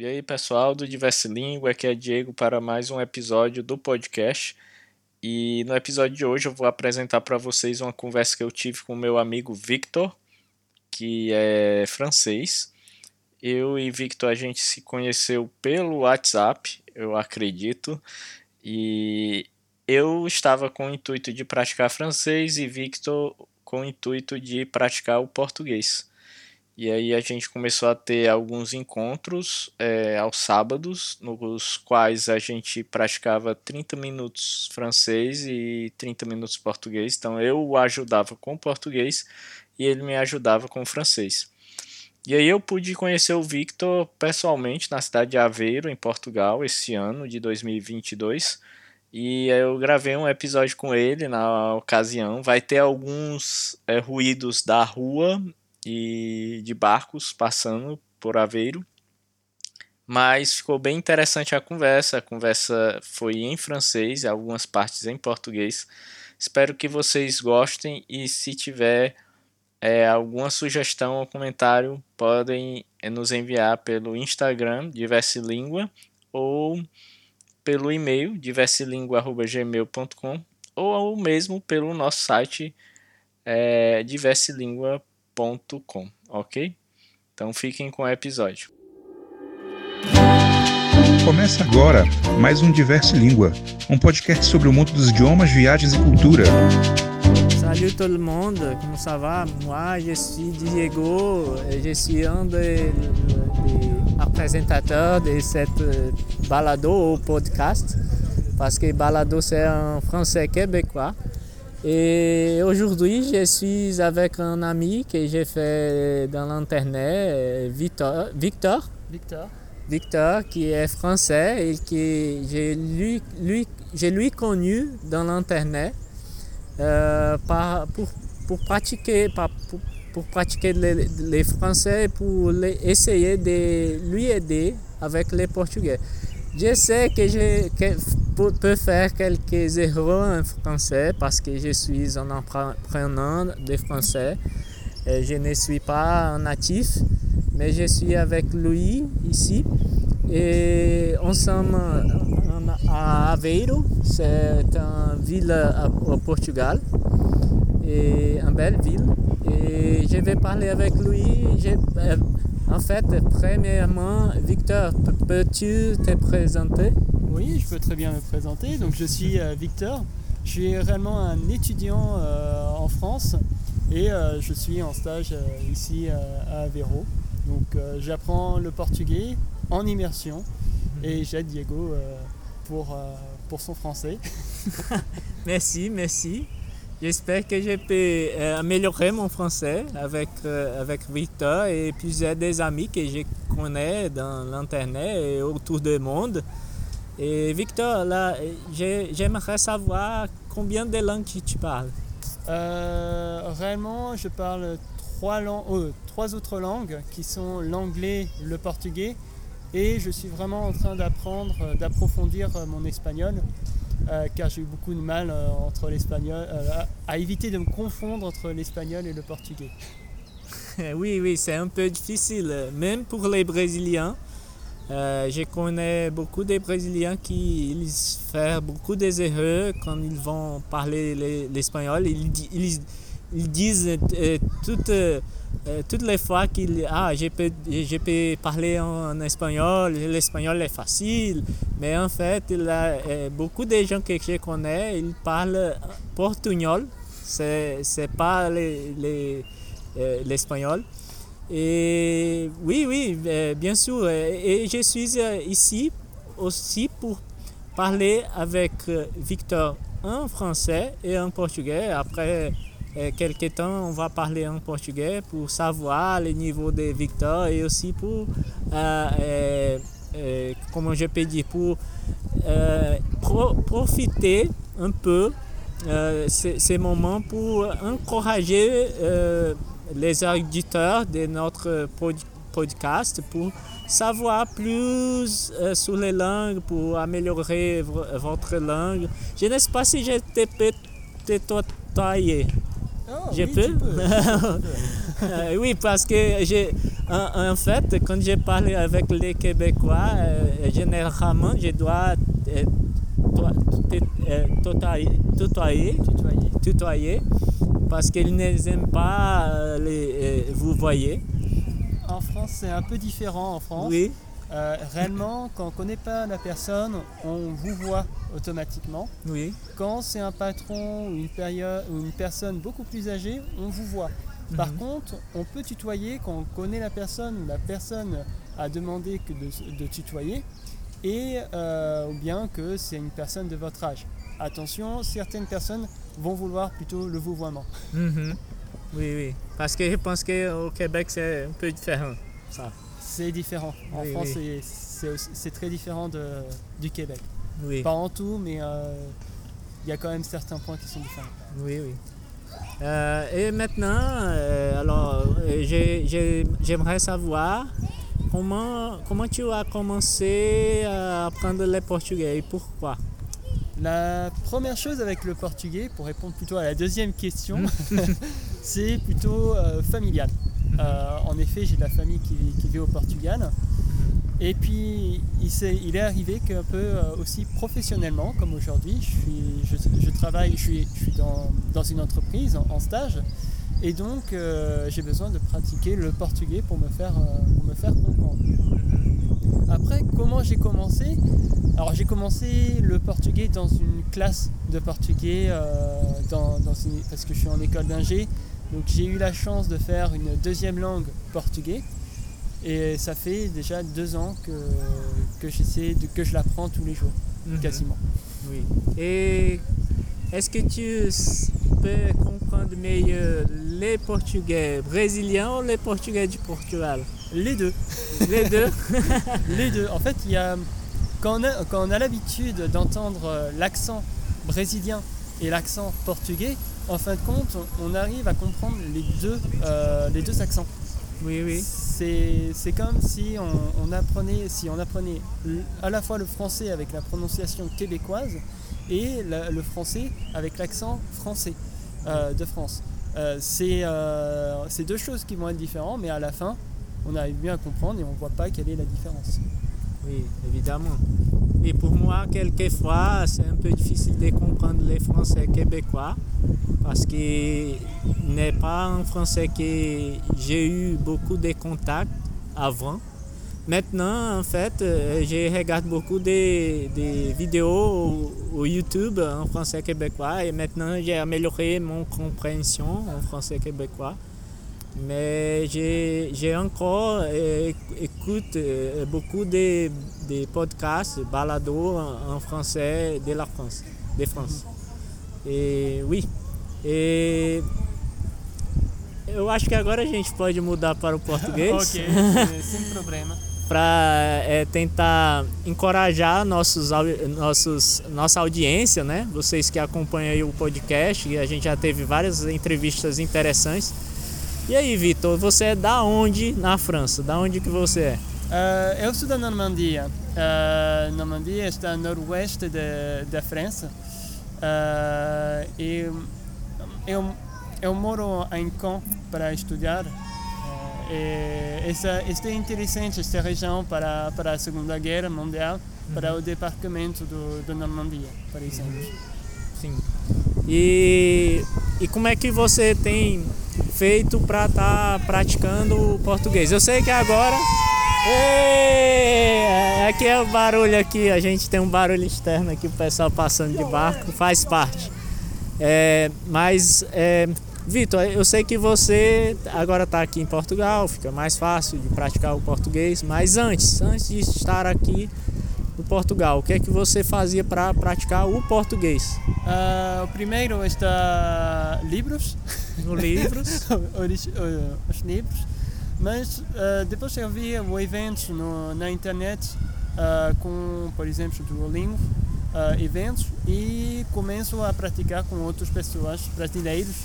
E aí, pessoal do Diverse Língua, aqui é Diego para mais um episódio do podcast. E no episódio de hoje eu vou apresentar para vocês uma conversa que eu tive com meu amigo Victor, que é francês. Eu e Victor a gente se conheceu pelo WhatsApp, eu acredito. E eu estava com o intuito de praticar francês e Victor com o intuito de praticar o português. E aí a gente começou a ter alguns encontros é, aos sábados, nos quais a gente praticava 30 minutos francês e 30 minutos português. Então eu o ajudava com português e ele me ajudava com francês. E aí eu pude conhecer o Victor pessoalmente na cidade de Aveiro, em Portugal, esse ano de 2022. E eu gravei um episódio com ele na ocasião. Vai ter alguns é, ruídos da rua e de barcos passando por Aveiro. Mas ficou bem interessante a conversa. A conversa foi em francês, algumas partes em português. Espero que vocês gostem e se tiver é, alguma sugestão ou comentário, podem é, nos enviar pelo Instagram Diverse Língua ou pelo e-mail diverselingua.gmail.com ou mesmo pelo nosso site é, diverselingua.com gmail.com, ok? Então fiquem com o episódio. Começa agora mais um Diverse Língua, um podcast sobre o mundo dos idiomas, viagens e cultura. Salut tout le monde, comment ça va? Moi, je suis Diego, je suis un des, des présentateurs de cette balado ou podcast, parce que balado c'est un français québécois. Et aujourd'hui, je suis avec un ami que j'ai fait dans l'internet, Victor, Victor. Victor. Victor, qui est français et qui j'ai lui, lui, lui connu dans l'internet euh, pour, pour pratiquer, pour, pour pratiquer les, les français, pour les, essayer de lui aider avec les portugais. Je sais que je peux faire quelques erreurs en français parce que je suis un apprenant de français. Et je ne suis pas un natif, mais je suis avec lui ici. Et sommes à Aveiro, c'est une ville au Portugal, et une belle ville. Et je vais parler avec lui. Euh, en fait, premièrement, Victor, peux-tu te présenter? Oui, je peux très bien me présenter. Donc, je suis euh, Victor. Je suis réellement un étudiant euh, en France et euh, je suis en stage ici à Aveiro. Donc, j'apprends le portugais en immersion mhm. et j'aide Diego pour, pour son français. merci, merci. J'espère que je peux euh, améliorer mon français avec, euh, avec Victor et plusieurs des amis que je connais dans l'Internet et autour du monde. Et Victor, là, j'aimerais savoir combien de langues tu parles? Euh, réellement, je parle trois, langues, trois autres langues qui sont l'anglais, le portugais et je suis vraiment en train d'apprendre, d'approfondir mon espagnol. Euh, car j'ai eu beaucoup de mal euh, entre l'espagnol, euh, à éviter de me confondre entre l'espagnol et le portugais. oui, oui, c'est un peu difficile, même pour les Brésiliens. je connais beaucoup de Brésiliens qui font beaucoup d'erreurs quand ils vont parler l'espagnol. Ils, disent toutes euh, toutes les fois qu'il ah je peux je parler en, espagnol l'espagnol est facile. Mais en fait il a euh, beaucoup de gens que je connais ils parlent portugnol. C'est c'est pas les, euh, l'espagnol. Et oui oui bien sûr. Et je suis ici aussi pour parler avec Victor en français et en portugais. Après é, quelques temps, on va parler en portugais pour savoir le niveau de Victor et aussi pour, euh, euh, comment je peux dire, pour euh, pro profiter un peu euh, ces, ces, moments pour encourager euh, les auditeurs de notre pod podcast pour savoir plus euh, sur les langues, pour améliorer votre langue. Je ne sais pas si je te tutoyer. Oh, je peux, Euh, oui, parce que j'ai, en, en fait, quand je parle avec les Québécois, euh, généralement, je dois euh, euh, tutoyer, tutoyer, parce qu'ils n'aiment pas les, vous voyez. En France, c'est un peu différent en France. Oui, Euh, réellement, quand on ne connaît pas la personne, on vous voit automatiquement. oui. Quand c'est un patron ou une, période, ou une personne beaucoup plus âgée, on vous voit. Par Mhm. contre, on peut tutoyer quand on connaît la personne ou la personne a demandé que de, de tutoyer, et, euh, ou bien que c'est une personne de votre âge. Attention, certaines personnes vont vouloir plutôt le vouvoiement. Mhm. Oui, oui. Parce que je pense qu'au Québec, c'est un peu différent. Ça. C'est différent. En Oui, France, oui. c'est- très différent de- du Québec. Oui, Pas en tout, mais euh, il y a quand même certains points qui sont différents. oui, oui. Euh, et maintenant, euh, alors, j'ai- j'ai- j'aimerais savoir comment, comment tu as commencé à apprendre le portugais et pourquoi? La première chose avec le portugais, pour répondre plutôt à la deuxième question, c'est plutôt familial. Euh, en effet, j'ai de la famille qui, vit au Portugal. Et puis, il, est arrivé qu'un peu euh, aussi professionnellement, comme aujourd'hui, je, travaille, je suis, dans, une entreprise en, stage. Et donc, euh, j'ai besoin de pratiquer le portugais pour me faire, comprendre. Après, comment j'ai commencé? Alors, j'ai commencé le portugais dans une classe de portugais, parce que je suis en école d'ingé. Donc, j'ai eu la chance de faire une deuxième langue portugais. Et ça fait déjà deux ans que, que j'essaie de, que je l'apprends tous les jours, Mhm. quasiment. Oui. Et est-ce que tu peux comprendre mieux les portugais brésiliens ou les portugais du Portugal? Les deux. Les deux Les deux. En fait, il y a, quand on a, quand on a l'habitude d'entendre l'accent brésilien et l'accent portugais, en fin de compte, on, arrive à comprendre les deux, euh, les deux accents. Oui, oui. C'est comme si on, on apprenait, si on apprenait à la fois le français avec la prononciation québécoise et la- le français avec l'accent français euh, de France. Euh, c'est euh, deux choses qui vont être différentes, mais à la fin, on arrive bien à comprendre et on voit pas quelle est la différence. Oui, évidemment. Et pour moi, quelquefois, c'est un peu difficile de comprendre les Français québécois parce que n'est pas un français que j'ai eu beaucoup de contacts avant. Maintenant, en fait, euh, je regarde beaucoup de, vidéos au YouTube en français québécois et maintenant j'ai amélioré mon compréhension en français québécois. Mais j'ai encore euh, écoute euh, beaucoup de, de podcasts, balados en, en français de la France, de France. E oui. E eu acho que agora a gente pode mudar para o português ok, sem- problema. para tentar encorajar nossos, nossos, nossa audiência, né? Vocês que acompanham o podcast, e a gente já teve várias entrevistas interessantes. E aí, Vitor, você é da onde na França? Da onde que você é? Uh, eu sou da Normandia. Uh, Normandia está a noroeste de- da França. Uh, e eu, eu moro em Caen para estudar. E essa, esta é interessante, esta região para, para a Segunda Guerra Mundial, para o departamento do, da Normandia, por exemplo. Sim. E, e como é que você tem feito para estar praticando o português? Eu sei que agora. Ê, Aqui é o barulho aqui, a gente tem um barulho externo aqui, o pessoal passando de barco, faz parte. É, mas, é, Vitor, eu sei que você agora está aqui em Portugal, fica mais fácil de praticar o português, mas antes, antes de estar aqui no Portugal, o que é que você fazia para praticar o português? Uh, o primeiro está livros. Livros? os, os livros, mas uh, depois eu via o eventos no, na internet uh, com, por exemplo, Duolingo, uh, eventos e começo a praticar com outras pessoas brasileiros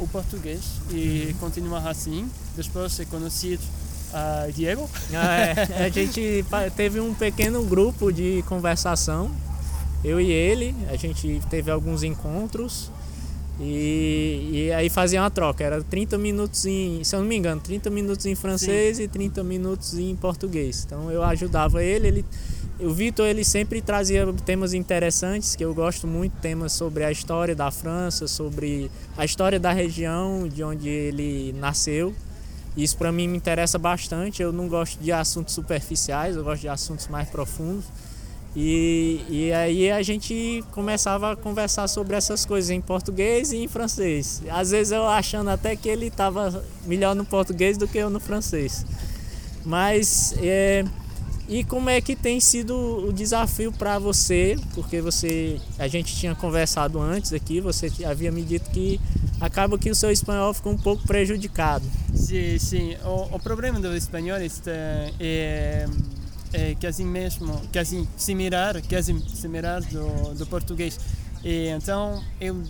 o português e continuar assim. Depois eu conheci uh, Diego. Ah, é, a gente teve um pequeno grupo de conversação, eu e ele, a gente teve alguns encontros E, e aí fazia uma troca, era 30 minutos em, se eu não me engano, 30 minutos em francês Sim. e 30 minutos em português. Então eu ajudava ele, ele o Vitor ele sempre trazia temas interessantes que eu gosto muito, temas sobre a história da França, sobre a história da região de onde ele nasceu. Isso para mim me interessa bastante. Eu não gosto de assuntos superficiais, eu gosto de assuntos mais profundos. E, e aí a gente começava a conversar sobre essas coisas em português e em francês. Às vezes eu achando até que ele estava melhor no português do que eu no francês. Mas é, e como é que tem sido o desafio para você? Porque você, a gente tinha conversado antes aqui, você havia me dito que acaba que o seu espanhol ficou um pouco prejudicado. Sim, sim. O, o problema do espanhol é, é é quase mesmo, quase similar, quase similar do, do português. E então eu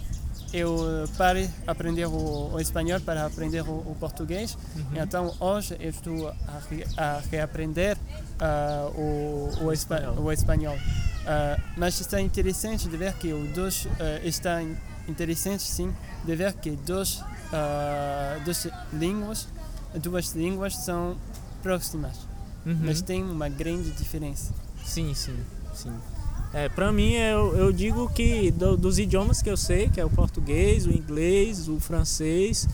eu parei aprender o, o espanhol para aprender o, o português. Uhum. Então hoje eu estou a, a reaprender uh, o, o, espanhol. O espanhol. Uh, mas está interessante de ver que os dois uh, está interessante sim de ver que dois, uh, duas línguas duas línguas são próximas uhum. mas tem uma grande diferença. Sim, sim, sim. É, para mim, eu, eu digo que do, dos idiomas que eu sei, que é o português, o inglês, o francês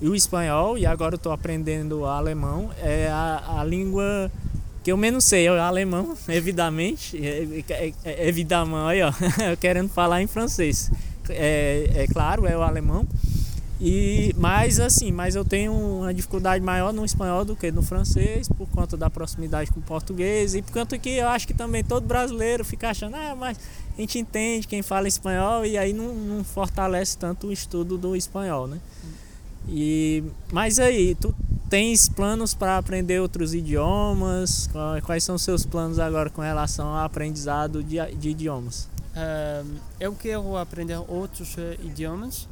e o espanhol, e agora eu estou aprendendo o alemão, é a, a língua que eu menos sei, é o alemão, evidamente, é, é, é, evidamente, aí, ó, querendo falar em francês. É, é claro, é o alemão. E mas assim, mas eu tenho uma dificuldade maior no espanhol do que no francês por conta da proximidade com o português e por conta que eu acho que também todo brasileiro fica achando, ah, mas a gente entende quem fala espanhol e aí não, não fortalece tanto o estudo do espanhol, né? E mas aí, tu tens planos para aprender outros idiomas? Quais são seus planos agora com relação ao aprendizado de, de idiomas? Um, eu quero aprender outros uh, idiomas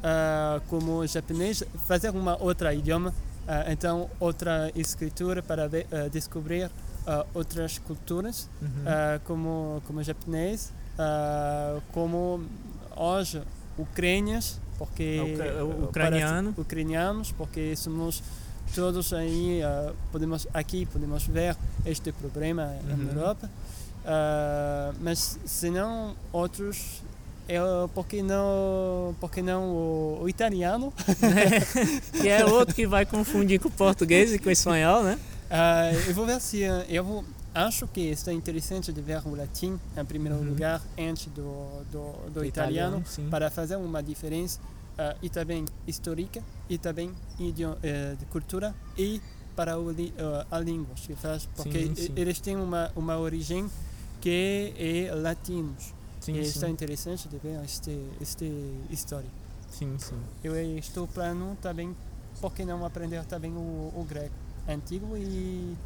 uh, como japonês, fazer uma outra idioma, uh, então outra escritura para ver, uh, descobrir outras culturas, uhum. como como japonês, como hoje ucrânias, porque é ucraniano, ucranianos, porque somos todos aí podemos aqui podemos ver este problema uhum. na Europa. Uh, mas se não outros eu, porque não, porque não o, o italiano? que é outro que vai confundir com o português e com o espanhol, né? Uh, eu vou ver se eu vou, acho que está interessante de ver o latim em primeiro uhum. lugar antes do, do, do italiano, italiano para fazer uma diferença uh, e também histórica e também idioma, uh, de cultura e para o, a língua porque sim, sim. eles têm uma uma origem que é latinos Sim, e sim. está interessante de ver este, este história. Sim, sim. Eu estou plano também, por que não aprender também o, o grego antigo e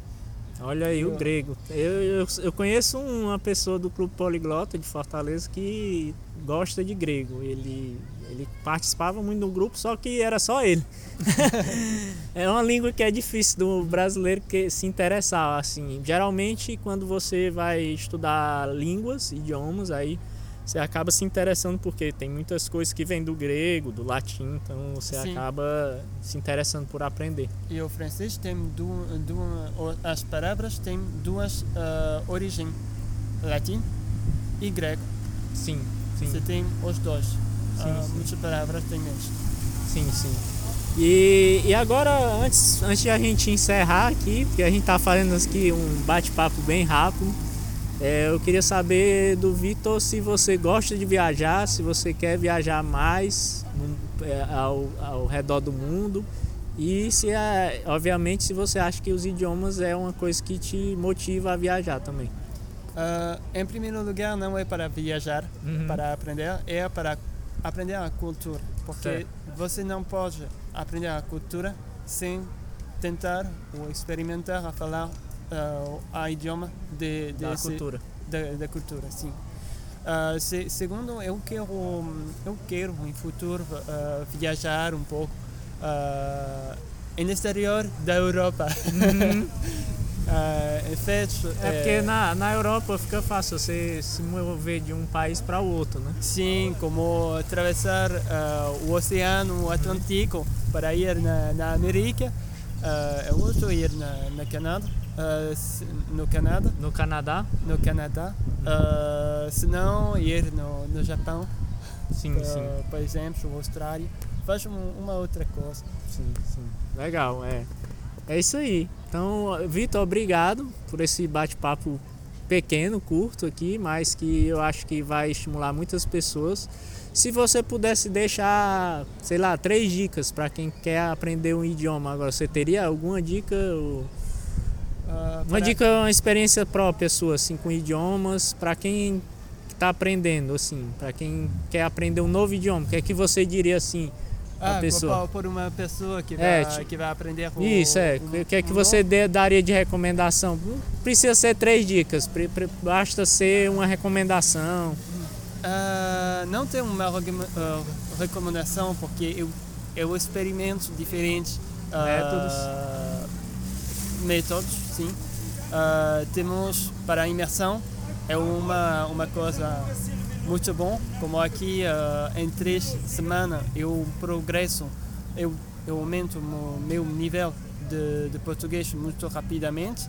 Olha aí, o grego. Eu, eu, eu, conheço uma pessoa do Clube Poliglota de Fortaleza que gosta de grego. Ele, ele participava muito do grupo, só que era só ele. é uma língua que é difícil do brasileiro que se interessar. Assim, geralmente, quando você vai estudar línguas, idiomas, aí você acaba se interessando porque tem muitas coisas que vêm do grego, do latim, então você Sim. acaba se interessando por aprender. E o francês tem duas, duas as palavras têm duas uh, origens, latim e grego. Sim, sim. Você tem os dois. Sim, uh, sim. Muitas palavras tem isso. Sim, sim. E, e agora, antes, antes de a gente encerrar aqui, porque a gente tá fazendo aqui um bate-papo bem rápido, é, eu queria saber do Vitor se você gosta de viajar, se você quer viajar mais é, ao, ao redor do mundo e se, é, obviamente, se você acha que os idiomas é uma coisa que te motiva a viajar também. Uh, em primeiro lugar, não é para viajar, uhum. para aprender, é para aprender a cultura, porque certo. você não pode aprender a cultura sem tentar ou experimentar a falar uh, a idioma de, de da esse, cultura. Da, da, cultura, sim. Uh, se, segundo, eu quero, eu quero em futuro uh, viajar um pouco uh, no exterior da Europa. Uhum. Uh, é porque na, na Europa fica fácil você se mover de um país para o outro, né? Sim, como atravessar uh, o Oceano Atlântico para ir na, na América, uh, é outro ir na, na Canadá, no Canadá. No Canadá? No Canadá. se não, ir no, no Japão. Sim, sim. Por exemplo, Austrália. Faz uma outra coisa. Sim, sim. Legal, é. É isso aí. Então, Vitor, obrigado por esse bate-papo pequeno, curto aqui, mas que eu acho que vai estimular muitas pessoas. Se você pudesse deixar, sei lá, três dicas para quem quer aprender um idioma agora, você teria alguma dica? Ou... Uh, uma dica, uma experiência própria sua, assim, com idiomas, para quem está aprendendo, assim, para quem quer aprender um novo idioma, o que é que você diria assim? Ah, pessoa. por uma pessoa que vai, é, tipo, que vai aprender Isso, é. O que é que você dê, daria de recomendação? Precisa ser três dicas, basta ser uma recomendação. Uh, não tem uma uh, recomendação, porque eu, eu experimento diferentes uh, métodos. Sim. temos para a imersão, é uma, uma coisa muito bom, como aqui uh, em três semanas eu progresso, eu, eu aumento o meu nível de, de português muito rapidamente.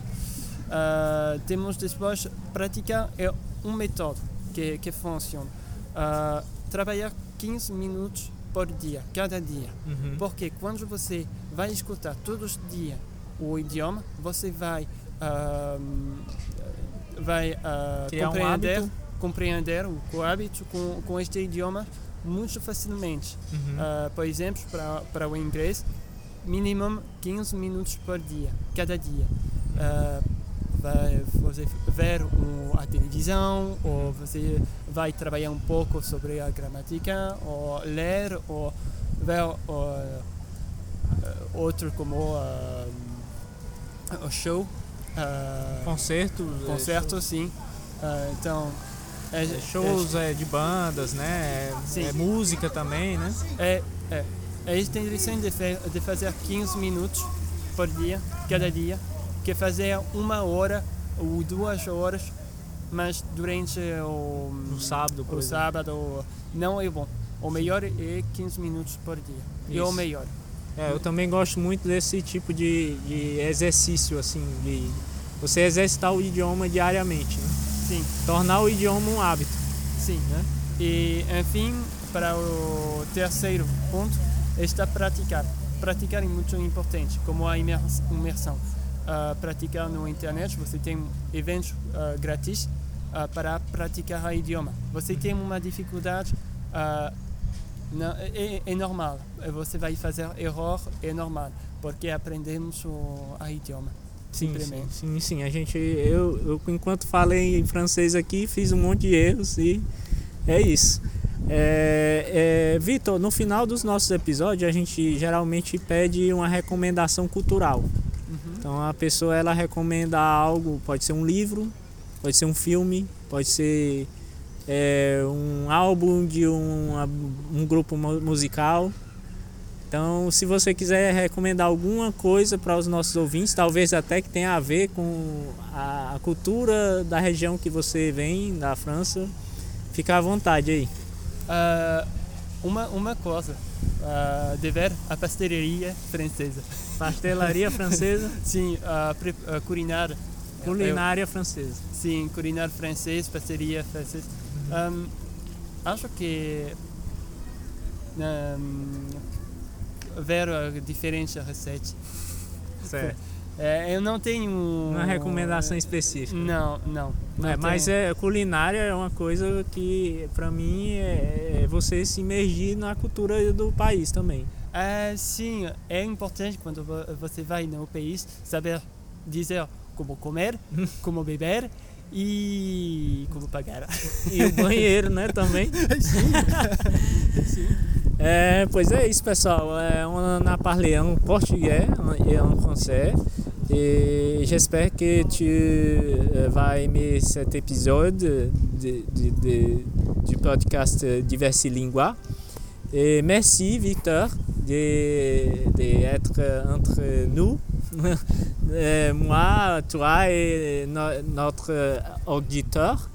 Uh, temos depois praticar é um método que, que funciona. Uh, trabalhar 15 minutos por dia, cada dia. Uhum. Porque quando você vai escutar todos os dias o idioma, você vai, uh, vai uh, compreender. Um compreender o hábito com, com este idioma muito facilmente. Uhum. Uh, por exemplo, para, para o inglês, mínimo 15 minutos por dia, cada dia. Uh, vai você ver um, a televisão, ou você vai trabalhar um pouco sobre a gramática, ou ler, ou ver uh, outro como o show. concerto. Concerto, sim. então, é, é, shows é, de bandas, né? É música também, né? É, é. A gente tem lição de, de fazer 15 minutos por dia, cada dia, que fazer uma hora ou duas horas, mas durante o, o sábado, o sábado não é bom. O melhor é 15 minutos por dia. Isso. É o melhor. É, eu também gosto muito desse tipo de, de exercício, assim, de você exercitar o idioma diariamente, né? Sim. Tornar o idioma um hábito. Sim. Né? E, enfim, para o terceiro ponto, está praticar. Praticar é muito importante, como a imersão. Uh, praticar no internet, você tem eventos uh, grátis uh, para praticar o idioma. Você tem uma dificuldade, não, é, é, normal. Você vai fazer erro, é normal, porque aprendemos o idioma. Sim, sim, sim, sim, A gente, eu, eu, enquanto falei em francês aqui, fiz um monte de erros e é isso. É, é, Vitor, no final dos nossos episódios, a gente geralmente pede uma recomendação cultural. Uhum. Então a pessoa ela recomenda algo, pode ser um livro, pode ser um filme, pode ser é, um álbum de um, um grupo musical. Então, se você quiser recomendar alguma coisa para os nossos ouvintes, talvez até que tenha a ver com a cultura da região que você vem, da França, fica à vontade aí. Uh, uma, uma coisa, uh, de ver a pastelaria francesa. Pastelaria francesa? sim, a uh, culinária. Culinária francesa. Sim, culinária francesa, pastelaria francesa. Um, acho que um, ver diferentes receitas. Certo. É, eu não tenho uma recomendação específica. Não, não. não é, mas é culinária é uma coisa que para mim é, é, você se imergir na cultura do país também. É, sim, é importante quando você vai no país saber dizer como comer, como beber e como pagar. E o banheiro, né, também. sim. sim. É, pois é isso, pessoal. É, on a parlé en portugais et en français. Et j'espère que tu euh, vas aimer cet épisode de, de, de, du podcast Diversilingua. Et merci, Victor, d'être entre nous Euh, moi, toi et no- notre auditeur,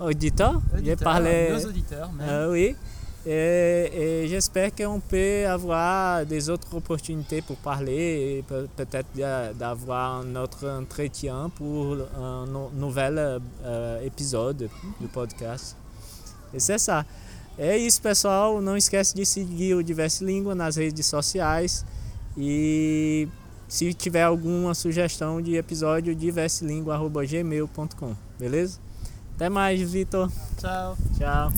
auditeur, j'ai Auditeurs, parlé. Nos auditeurs, même. Euh, oui. Et, et j'espère qu'on peut avoir des autres opportunités pour parler et peut- peut-être d'a- d'avoir un autre entretien pour un no- nouvel euh, épisode do podcast. E c'est ça. É isso, pessoal. Não esquece de seguir o Diverse Língua nas redes sociais. E se tiver alguma sugestão de episódio, diverselingua.gmail.com. Beleza? Até mais, Vitor. Ciao. Tchau.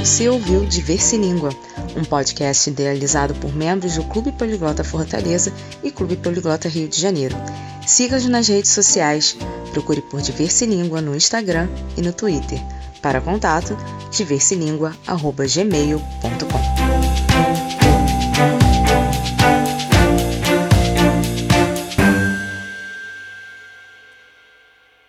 Você ouviu Diverse Língua, um podcast idealizado por membros do Clube Poliglota Fortaleza e Clube Poliglota Rio de Janeiro. Siga-nos nas redes sociais, procure por Diverse Língua no Instagram e no Twitter. Para contato, diverselingua.gmail.com